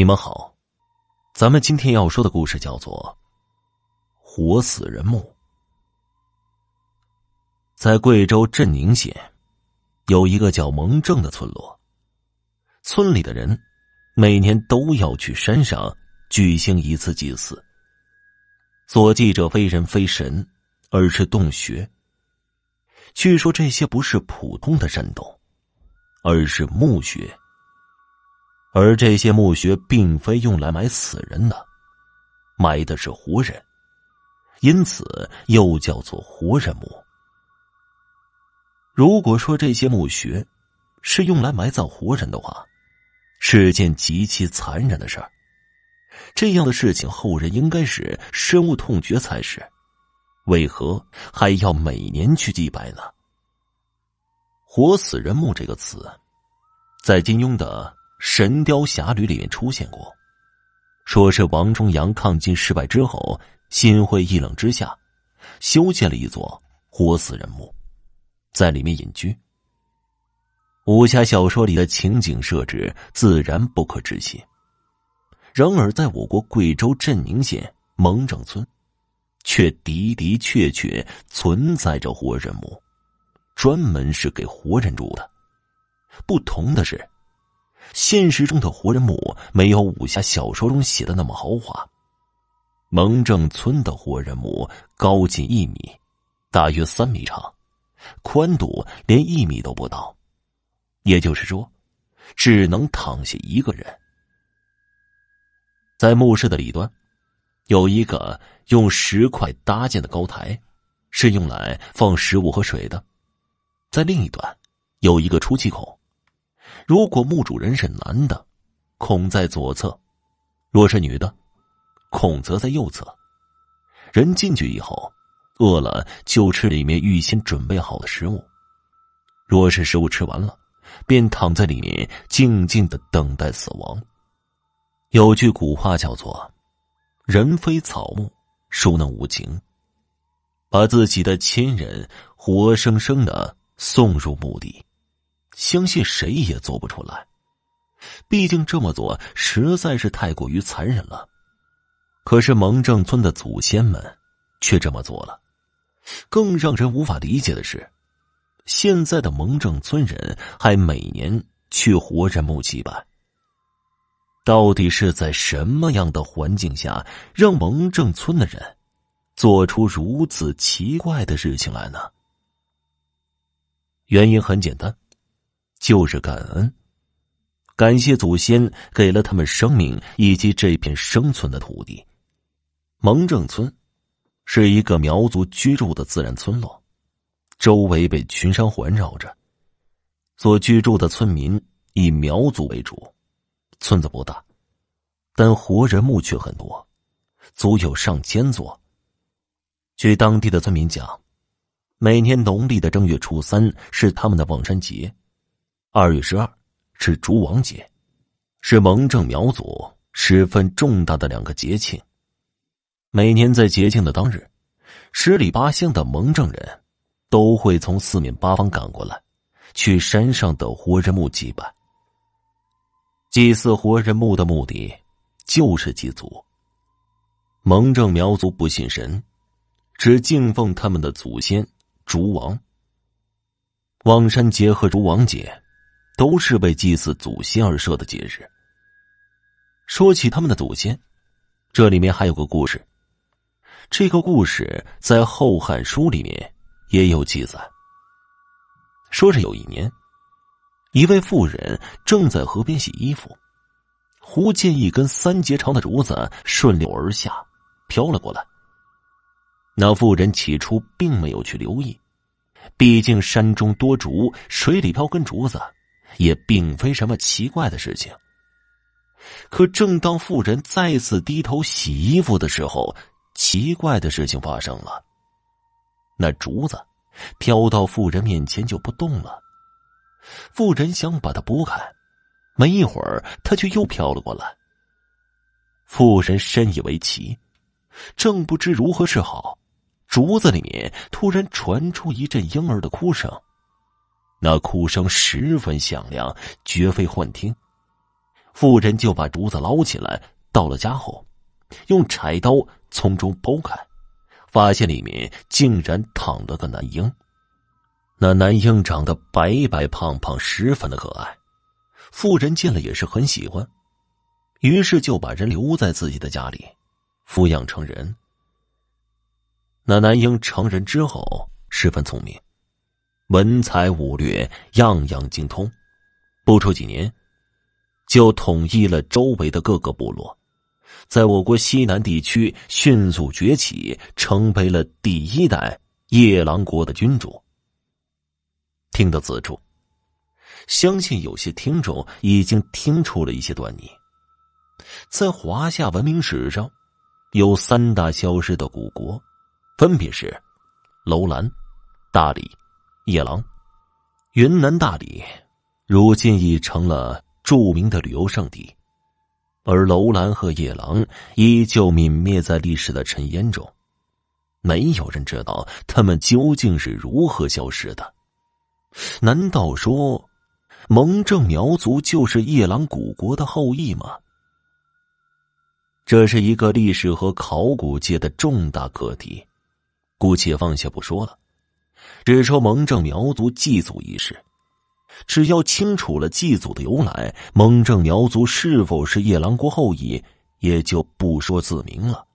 你们好，咱们今天要说的故事叫做《活死人墓》。在贵州镇宁县，有一个叫蒙正的村落，村里的人每年都要去山上举行一次祭祀。所祭者非人非神，而是洞穴。据说这些不是普通的山洞，而是墓穴。而这些墓穴并非用来埋死人的，埋的是活人，因此又叫做活人墓。如果说这些墓穴是用来埋葬活人的话，是件极其残忍的事儿。这样的事情，后人应该是深恶痛绝才是。为何还要每年去祭拜呢？“活死人墓”这个词，在金庸的《神雕侠侣》里面出现过，说是王重阳抗金失败之后，心灰意冷之下，修建了一座活死人墓，在里面隐居。武侠小说里的情景设置自然不可置信。然而，在我国贵州镇宁县蒙正村。却的的确确存在着活人墓，专门是给活人住的。不同的是，现实中的活人墓没有武侠小说中写的那么豪华。蒙正村的活人墓高近一米，大约三米长，宽度连一米都不到，也就是说，只能躺下一个人。在墓室的里端。有一个用石块搭建的高台，是用来放食物和水的。在另一端，有一个出气孔。如果墓主人是男的，孔在左侧；若是女的，孔则在右侧。人进去以后，饿了就吃里面预先准备好的食物；若是食物吃完了，便躺在里面静静的等待死亡。有句古话叫做。人非草木，孰能无情？把自己的亲人活生生的送入墓地，相信谁也做不出来。毕竟这么做实在是太过于残忍了。可是蒙正村的祖先们却这么做了。更让人无法理解的是，现在的蒙正村人还每年去活人墓祭拜。到底是在什么样的环境下，让蒙正村的人做出如此奇怪的事情来呢？原因很简单，就是感恩，感谢祖先给了他们生命以及这片生存的土地。蒙正村是一个苗族居住的自然村落，周围被群山环绕着，所居住的村民以苗族为主。村子不大，但活人墓却很多，足有上千座。据当地的村民讲，每年农历的正月初三是他们的望山节，二月十二是烛王节，是蒙正苗族十分重大的两个节庆。每年在节庆的当日，十里八乡的蒙正人都会从四面八方赶过来，去山上的活人墓祭拜。祭祀活人墓的目的，就是祭祖。蒙正苗族不信神，只敬奉他们的祖先烛王。望山节和烛王节，都是为祭祀祖先而设的节日。说起他们的祖先，这里面还有个故事。这个故事在《后汉书》里面也有记载。说是有一年。一位妇人正在河边洗衣服，忽见一根三节长的竹子顺流而下，飘了过来。那妇人起初并没有去留意，毕竟山中多竹，水里飘根竹子，也并非什么奇怪的事情。可正当妇人再次低头洗衣服的时候，奇怪的事情发生了。那竹子飘到妇人面前就不动了。妇人想把它拨开，没一会儿，它却又飘了过来。妇人深以为奇，正不知如何是好，竹子里面突然传出一阵婴儿的哭声，那哭声十分响亮，绝非幻听。妇人就把竹子捞起来，到了家后，用柴刀从中剖开，发现里面竟然躺了个男婴。那男婴长得白白胖胖，十分的可爱。妇人见了也是很喜欢，于是就把人留在自己的家里，抚养成人。那男婴成人之后十分聪明，文才武略样样精通，不出几年，就统一了周围的各个部落，在我国西南地区迅速崛起，成为了第一代夜郎国的君主。听到此处。相信有些听众已经听出了一些端倪。在华夏文明史上，有三大消失的古国，分别是楼兰、大理、夜郎。云南大理如今已成了著名的旅游胜地，而楼兰和夜郎依旧泯灭在历史的尘烟中，没有人知道他们究竟是如何消失的。难道说？蒙正苗族就是夜郎古国的后裔吗？这是一个历史和考古界的重大课题，姑且放下不说了，只说蒙正苗族祭祖一事。只要清楚了祭祖的由来，蒙正苗族是否是夜郎国后裔，也就不说自明了。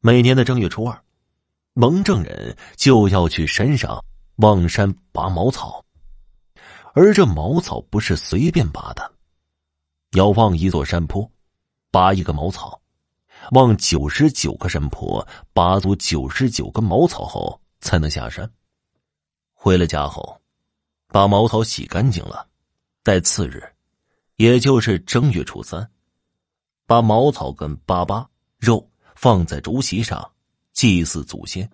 每年的正月初二，蒙正人就要去山上望山拔茅草。而这茅草不是随便拔的，要望一座山坡，拔一个茅草，望九十九个山坡，拔足九十九根茅草后才能下山。回了家后，把茅草洗干净了，待次日，也就是正月初三，把茅草跟粑粑肉放在竹席上祭祀祖先。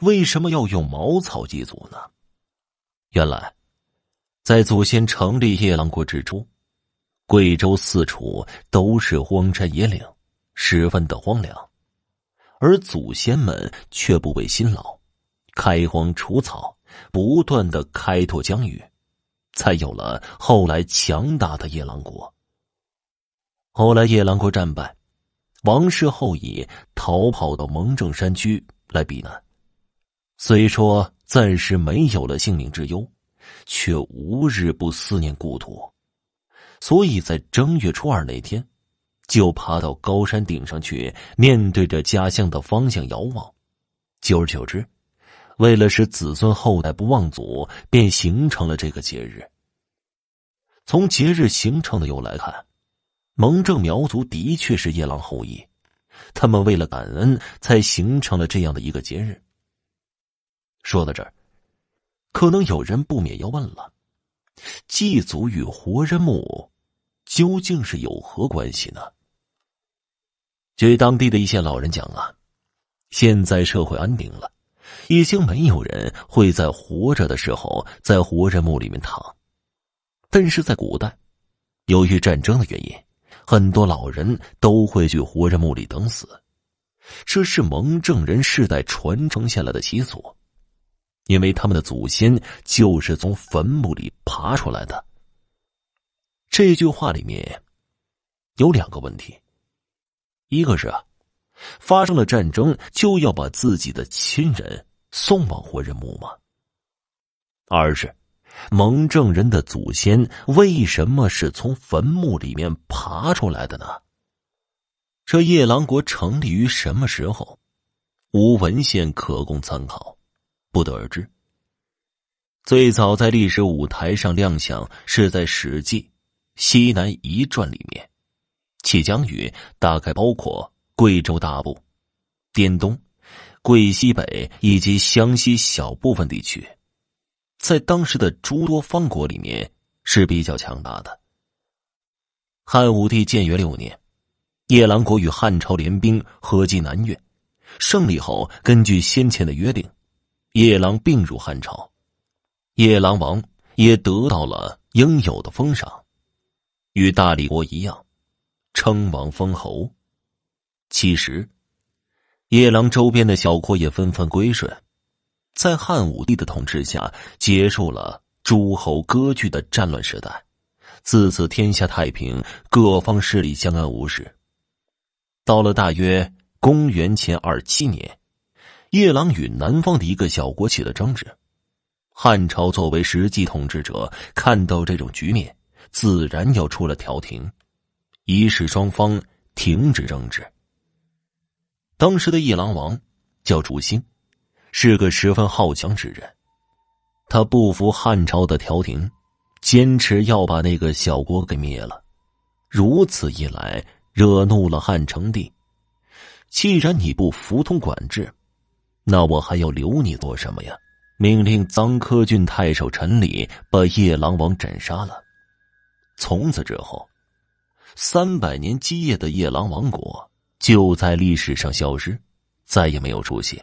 为什么要用茅草祭祖呢？原来。在祖先成立夜郎国之初，贵州四处都是荒山野岭，十分的荒凉，而祖先们却不畏辛劳，开荒除草，不断的开拓疆域，才有了后来强大的夜郎国。后来夜郎国战败，王室后裔逃跑到蒙正山区来避难，虽说暂时没有了性命之忧。却无日不思念故土，所以在正月初二那天，就爬到高山顶上去，面对着家乡的方向遥望。久而久之，为了使子孙后代不忘祖，便形成了这个节日。从节日形成的由来看，蒙正苗族的确是夜郎后裔，他们为了感恩，才形成了这样的一个节日。说到这儿。可能有人不免要问了：祭祖与活人墓究竟是有何关系呢？据当地的一些老人讲啊，现在社会安定了，已经没有人会在活着的时候在活人墓里面躺。但是在古代，由于战争的原因，很多老人都会去活人墓里等死，这是蒙正人世代传承下来的习俗。因为他们的祖先就是从坟墓里爬出来的。这句话里面有两个问题：一个是，发生了战争就要把自己的亲人送往活人墓吗？二是蒙正人的祖先为什么是从坟墓里面爬出来的呢？这夜郎国成立于什么时候？无文献可供参考。不得而知。最早在历史舞台上亮相是在《史记·西南夷传》里面，其疆域大概包括贵州大部、滇东、贵西北以及湘西小部分地区，在当时的诸多方国里面是比较强大的。汉武帝建元六年，夜郎国与汉朝联兵合击南越，胜利后根据先前的约定。夜郎并入汉朝，夜郎王也得到了应有的封赏，与大理国一样，称王封侯。其实，夜郎周边的小国也纷纷归顺，在汉武帝的统治下，结束了诸侯割据的战乱时代，自此天下太平，各方势力相安无事。到了大约公元前二七年，夜郎与南方的一个小国起了争执。汉朝作为实际统治者，看到这种局面，自然要出了调停，以使双方停止争执。当时的夜郎王叫朱兴，是个十分好强之人。他不服汉朝的调停，坚持要把那个小国给灭了。如此一来，惹怒了汉成帝。既然你不服从管制，那我还要留你做什么呀？命令臧科郡太守陈礼把夜郎王斩杀了。从此之后，三百年基业的夜郎王国就在历史上消失，再也没有出现。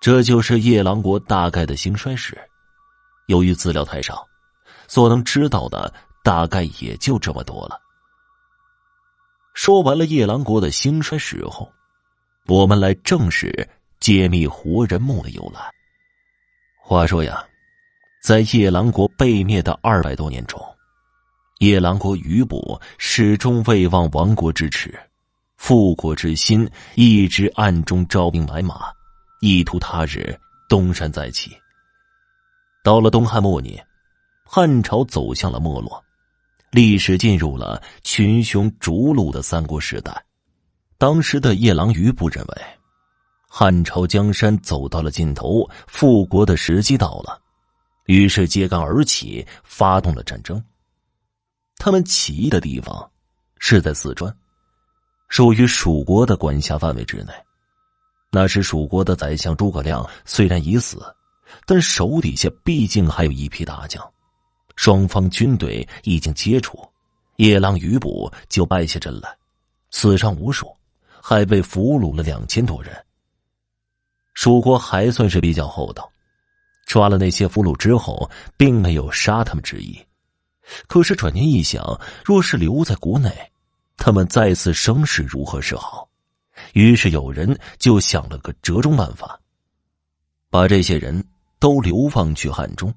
这就是夜郎国大概的兴衰史。由于资料太少，所能知道的大概也就这么多了。说完了夜郎国的兴衰史后，我们来正式揭秘活人墓的由来。话说呀，在夜郎国被灭的二百多年中，夜郎国余部始终未忘亡国之耻，复国之心一直暗中招兵买马，意图他日东山再起。到了东汉末年，汉朝走向了没落，历史进入了群雄逐鹿的三国时代。当时的夜郎余部认为。汉朝江山走到了尽头，复国的时机到了，于是揭竿而起，发动了战争。他们起义的地方是在四川，属于蜀国的管辖范围之内。那时蜀国的宰相诸葛亮虽然已死，但手底下毕竟还有一批大将，双方军队已经接触，夜郎余部就败下阵来，死伤无数，还被俘虏了两千多人。蜀国还算是比较厚道，抓了那些俘虏之后，并没有杀他们之意。可是转念一想，若是留在国内，他们再次生事如何是好？于是有人就想了个折中办法，把这些人都流放去汉中。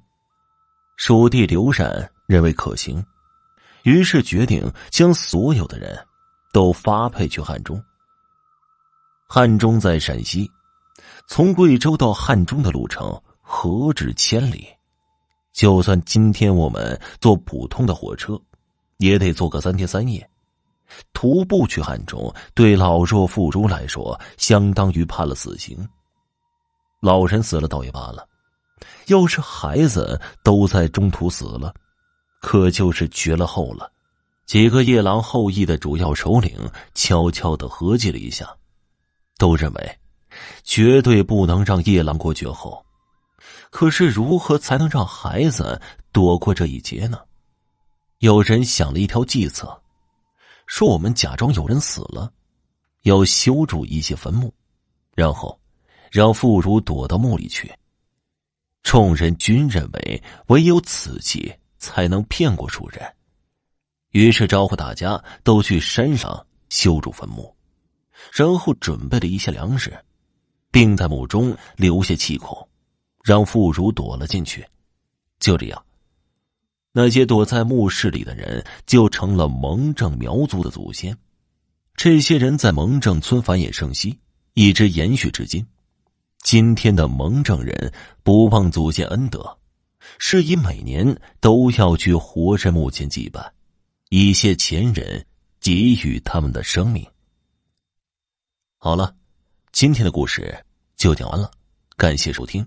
蜀地刘禅认为可行，于是决定将所有的人都发配去汉中。汉中在陕西。从贵州到汉中的路程何止千里？就算今天我们坐普通的火车，也得坐个三天三夜。徒步去汉中，对老弱妇孺来说，相当于判了死刑。老人死了倒也罢了，要是孩子都在中途死了，可就是绝了后了。几个夜郎后裔的主要首领悄悄的合计了一下，都认为。绝对不能让夜郎国绝后，可是如何才能让孩子躲过这一劫呢？有人想了一条计策，说我们假装有人死了，要修筑一些坟墓，然后让妇孺躲到墓里去。众人均认为唯有此计才能骗过主人，于是招呼大家都去山上修筑坟墓，然后准备了一些粮食。并在墓中留下气孔，让妇孺躲了进去。就这样，那些躲在墓室里的人就成了蒙正苗族的祖先。这些人在蒙正村繁衍生息，一直延续至今。今天的蒙正人不忘祖先恩德，是以每年都要去活人墓前祭拜，以谢前人给予他们的生命。好了。今天的故事就讲完了，感谢收听。